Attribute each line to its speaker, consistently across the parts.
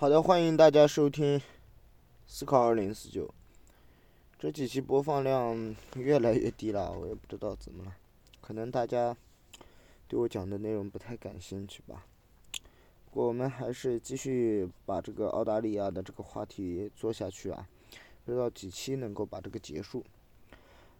Speaker 1: 好的，欢迎大家收听思考二零四九。这几期播放量越来越低了，我也不知道怎么了，可能大家对我讲的内容不太感兴趣吧。不过我们还是继续把这个澳大利亚的这个话题做下去啊，不知道几期能够把这个结束。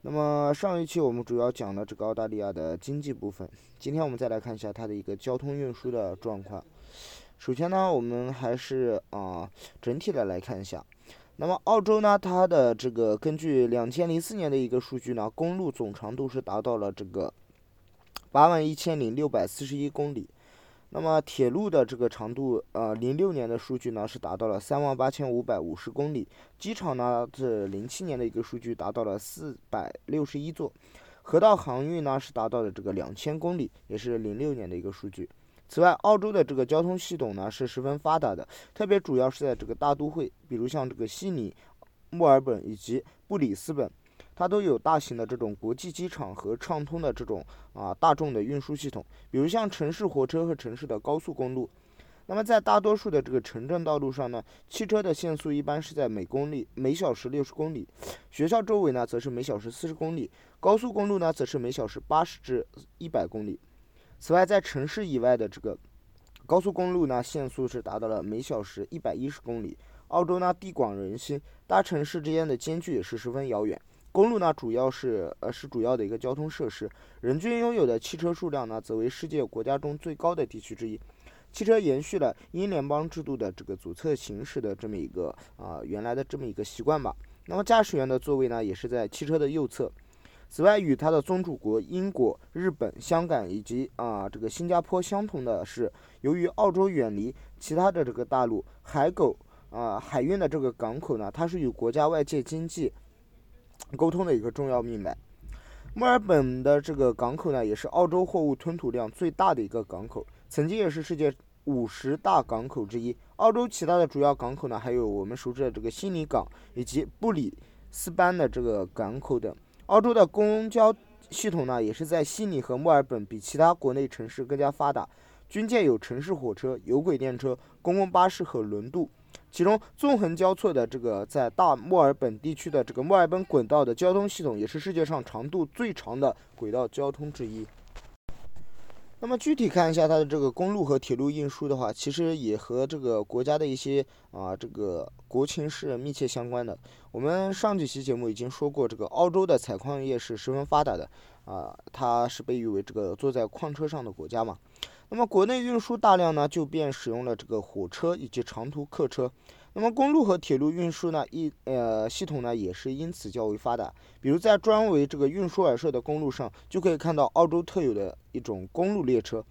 Speaker 1: 那么上一期我们主要讲了这个澳大利亚的经济部分，今天我们再来看一下它的一个交通运输的状况。首先呢，我们还是啊整体的来看一下。那么澳洲呢，它的这个根据两千零四年的一个数据呢，公路总长度是达到了这个八万一千零六百四十一公里。那么铁路的这个长度，呃，零六年的数据呢是达到了三万八千五百五十公里。机场呢是零七年的一个数据达到了四百六十一座。河道航运呢是达到了这个两千公里，也是零六年的一个数据。此外，澳洲的这个交通系统呢是十分发达的，特别主要是在这个大都会，比如像这个悉尼、墨尔本以及布里斯本，它都有大型的这种国际机场和畅通的这种啊大众的运输系统，比如像城市火车和城市的高速公路。那么在大多数的这个城镇道路上呢，汽车的限速一般是在每公里每小时六十公里，学校周围呢则是每小时四十公里，高速公路呢则是每小时八十至一百公里。此外，在城市以外的这个高速公路呢，限速是达到了每小时一百一十公里。澳洲呢地广人稀，大城市之间的间距也是十分遥远。公路呢主要是呃是主要的一个交通设施，人均拥有的汽车数量呢则为世界国家中最高的地区之一。汽车延续了英联邦制度的这个左侧行驶的这么一个啊原来的这么一个习惯吧。那么驾驶员的座位呢也是在汽车的右侧。此外，与它的宗主国英国、日本、香港以及啊这个新加坡相同的是，由于澳洲远离其他的这个大陆，海狗啊海运的这个港口呢，它是与国家外界经济沟通的一个重要命脉。墨尔本的这个港口呢，也是澳洲货物吞吐量最大的一个港口，曾经也是世界五十大港口之一。澳洲其他的主要港口呢，还有我们熟知的这个悉尼港以及布里斯班的这个港口等。澳洲的公交系统呢，也是在悉尼和墨尔本比其他国内城市更加发达，均建有城市火车、有轨电车、公共巴士和轮渡。其中纵横交错的这个在大墨尔本地区的这个墨尔本轨道的交通系统，也是世界上长度最长的轨道交通之一。那么具体看一下它的这个公路和铁路运输的话，其实也和这个国家的一些啊这个国情是密切相关的。我们上几期节目已经说过，这个澳洲的采矿业是十分发达的啊，它是被誉为这个坐在矿车上的国家嘛。那么国内运输大量呢，就便使用了这个火车以及长途客车。那么公路和铁路运输呢，一呃系统呢也是因此较为发达。比如在专为这个运输而设的公路上，就可以看到澳洲特有的一种公路列车，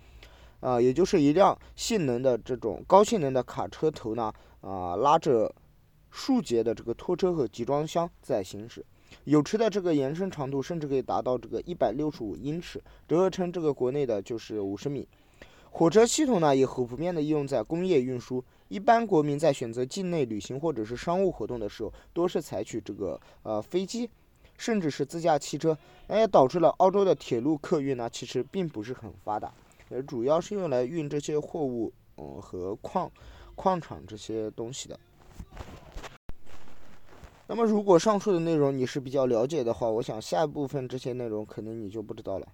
Speaker 1: 啊，也就是一辆性能的这种高性能的卡车头呢，啊拉着数节的这个拖车和集装箱在行驶。有车的这个延伸长度甚至可以达到这个一百六十五英尺，折合成这个国内的就是五十米。火车系统呢也很普遍的应用在工业运输。一般国民在选择境内旅行或者是商务活动的时候，多是采取这个呃飞机，甚至是自驾汽车，那也导致了澳洲的铁路客运呢其实并不是很发达，呃主要是用来运这些货物，嗯和矿矿场这些东西的。那么如果上述的内容你是比较了解的话，我想下一部分这些内容可能你就不知道了。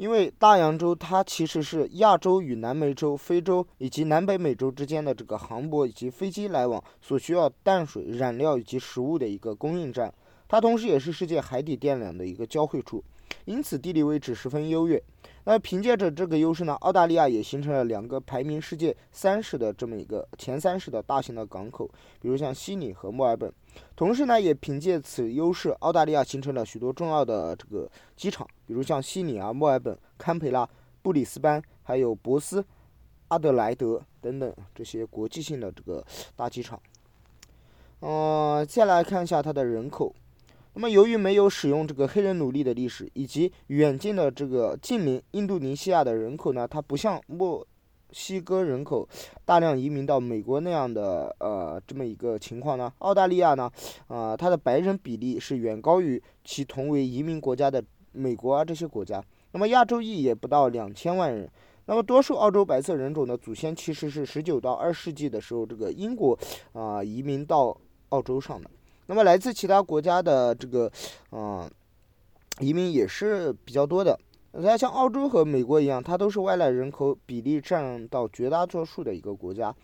Speaker 1: 因为大洋洲它其实是亚洲与南美洲、非洲以及南北美洲之间的这个航舶以及飞机来往所需要淡水、燃料以及食物的一个供应站，它同时也是世界海底电缆的一个交汇处，因此地理位置十分优越。那凭借着这个优势呢，澳大利亚也形成了两个排名世界三十的这么一个前三十的大型的港口，比如像悉尼和墨尔本。同时呢，也凭借此优势，澳大利亚形成了许多重要的这个机场，比如像悉尼啊、墨尔本、堪培拉、布里斯班，还有博斯、阿德莱德等等这些国际性的这个大机场。嗯，再来看一下它的人口。那么，由于没有使用这个黑人奴隶的历史，以及远近的这个近邻印度尼西亚的人口呢，它不像墨。西哥人口大量移民到美国那样的呃这么一个情况呢？澳大利亚呢，啊，它的白人比例是远高于其同为移民国家的美国啊这些国家。那么亚洲裔也不到两千万人。那么，多数澳洲白色人种的祖先其实是十九到二十世纪的时候，这个英国啊移民到澳洲上的。那么，来自其他国家的这个嗯移民也是比较多的。那像澳洲和美国一样，它都是外来人口比例占到绝大多数的一个国家。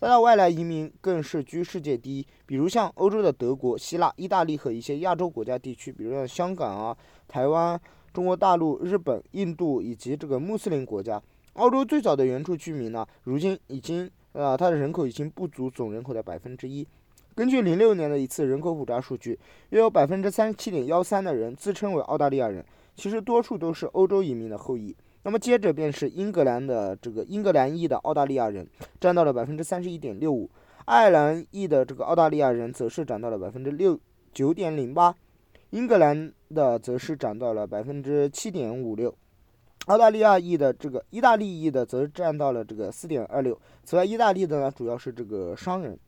Speaker 1: 它的外来移民更是居世界第一。比如像欧洲的德国、希腊、意大利和一些亚洲国家地区，比如像香港啊、台湾、中国大陆、日本、印度以及这个穆斯林国家。澳洲最早的原住居民呢，如今已经，呃，它的人口已经不足总人口的百分之一。根据零六年的一次人口普查数据，约有百分之三十七点幺三的人自称为澳大利亚人，其实多数都是欧洲移民的后裔。那么接着便是英格兰的这个英格兰裔的澳大利亚人，占到了百分之三十一点六五；爱尔兰裔的这个澳大利亚人则是占到了百分之六九点零八，英格兰的则是占到了百分之七点五六。澳大利亚裔的这个意大利裔的则占到了这个四点二六。此外，意大利的呢主要是这个商人，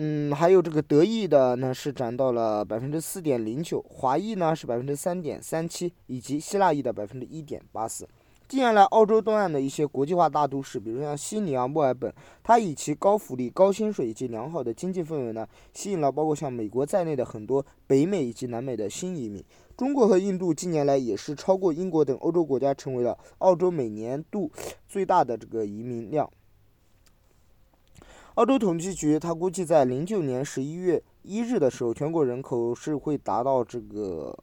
Speaker 1: 嗯，还有这个德裔的呢是涨到了百分之四点零九，华裔呢是百分之三点三七，以及希腊裔的百分之一点八四。近年来，澳洲东岸的一些国际化大都市，比如像悉尼啊、墨尔本，它以其高福利、高薪水以及良好的经济氛围呢，吸引了包括像美国在内的很多北美以及南美的新移民。中国和印度近年来也是超过英国等欧洲国家，成为了澳洲每年度最大的这个移民量。澳洲统计局它估计，在零九年十一月一日的时候，全国人口是会达到这个。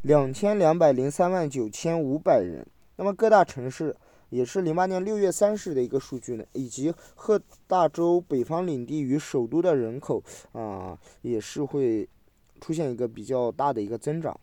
Speaker 1: 两千两百零三万九千五百人。那么各大城市也是零八年六月三十的一个数据呢，以及赫大州北方领地与首都的人口啊，也是会出现一个比较大的一个增长。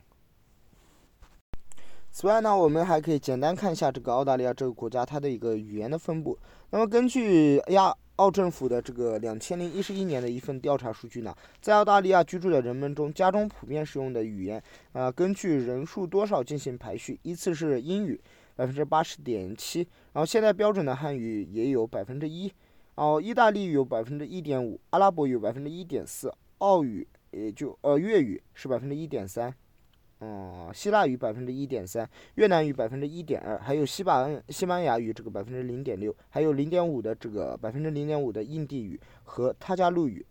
Speaker 1: 此外呢，我们还可以简单看一下这个澳大利亚这个国家它的一个语言的分布。那么根据亚。澳政府的这个两千零一十一年的一份调查数据呢，在澳大利亚居住的人们中，家中普遍使用的语言啊，根据人数多少进行排序，依次是英语百分之八十点七，然后现代标准的汉语也有百分之一，哦，意大利语有百分之一点五，阿拉伯语百分之一点四，澳语也就呃粤语是百分之一点三。嗯，希腊语百分之一点三，越南语百分之一点二，还有西班西班牙语这个百分之零点六，还有零点五的这个百分之零点五的印地语和他加路语，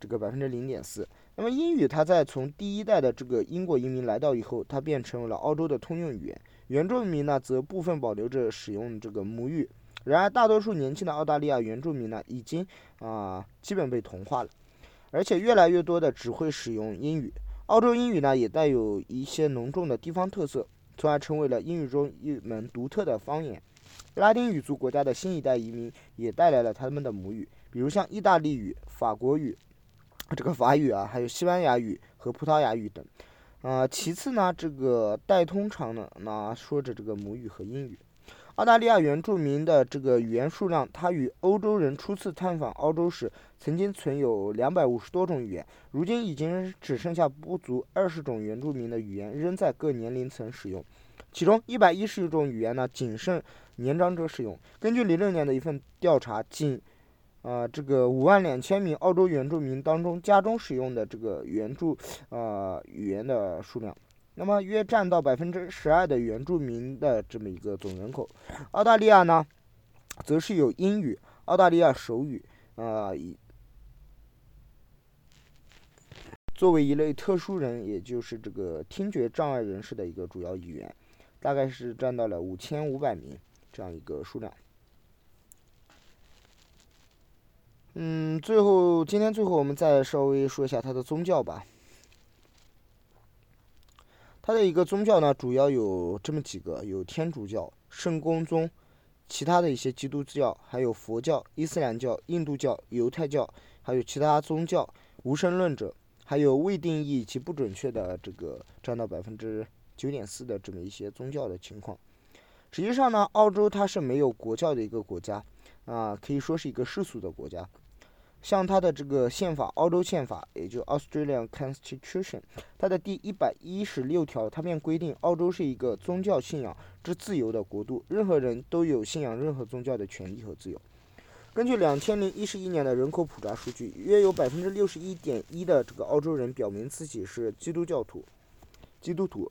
Speaker 1: 这个百分之零点四。那么英语它在从第一代的这个英国移民来到以后，它便成为了澳洲的通用语言。原住民呢则部分保留着使用这个母语。然而大多数年轻的澳大利亚原住民呢已经啊基本被同化了，而且越来越多的只会使用英语。澳洲英语呢也带有一些浓重的地方特色，从而成为了英语中一门独特的方言。拉丁语族国家的新一代移民也带来了他们的母语，比如像意大利语、法国语、这个法语啊，还有西班牙语和葡萄牙语等。啊，其次呢，这个带通常呢，那说着这个母语和英语。澳大利亚原住民的这个语言数量，它与欧洲人初次探访澳洲时曾经存有两百五十多种语言，如今已经只剩下不足二十种原住民的语言仍在各年龄层使用，其中一百一十种语言呢仅剩年长者使用。根据零六年的一份调查，仅，呃，这个五万两千名澳洲原住民当中，家中使用的这个原住呃语言的数量。那么约占到百分之十二的原住民的这么一个总人口，澳大利亚呢，则是有英语、澳大利亚手语，啊，以作为一类特殊人，也就是这个听觉障碍人士的一个主要语言，大概是占到了五千五百名这样一个数量。嗯，最后今天最后我们再稍微说一下它的宗教吧。它的一个宗教呢，主要有这么几个：有天主教、圣公宗，其他的一些基督教，还有佛教、伊斯兰教、印度教、犹太教，还有其他宗教、无神论者，还有未定义及不准确的这个占到百分之九点四的这么一些宗教的情况。实际上呢，澳洲它是没有国教的一个国家，啊，可以说是一个世俗的国家。像它的这个宪法，澳洲宪法，也就 Australian Constitution，它的第一百一十六条，它便规定，澳洲是一个宗教信仰之自由的国度，任何人都有信仰任何宗教的权利和自由。根据两千零一十一年的人口普查数据，约有百分之六十一点一的这个澳洲人表明自己是基督教徒，基督徒。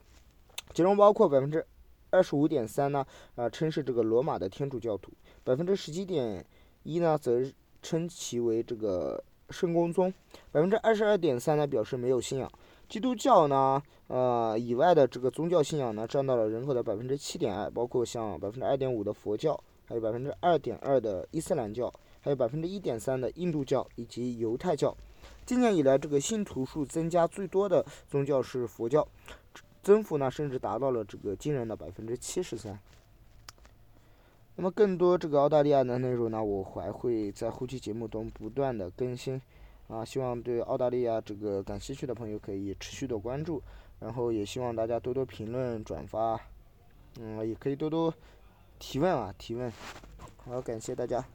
Speaker 1: 其中包括百分之二十五点三呢，啊称是这个罗马的天主教徒，百分之十七点一呢则称其为这个圣公宗，百分之二十二点三呢表示没有信仰。基督教呢，呃以外的这个宗教信仰呢占到了人口的百分之七点二，包括像百分之二点五的佛教，还有百分之二点二的伊斯兰教，还有百分之一点三的印度教以及犹太教。今年以来，这个信徒数增加最多的宗教是佛教，增幅呢甚至达到了这个惊人的百分之七十三。那么更多这个澳大利亚的内容呢，我还会在后期节目中不断的更新，啊，希望对澳大利亚这个感兴趣的朋友可以持续的关注，然后也希望大家多多评论转发，嗯，也可以多多提问啊提问，好，感谢大家。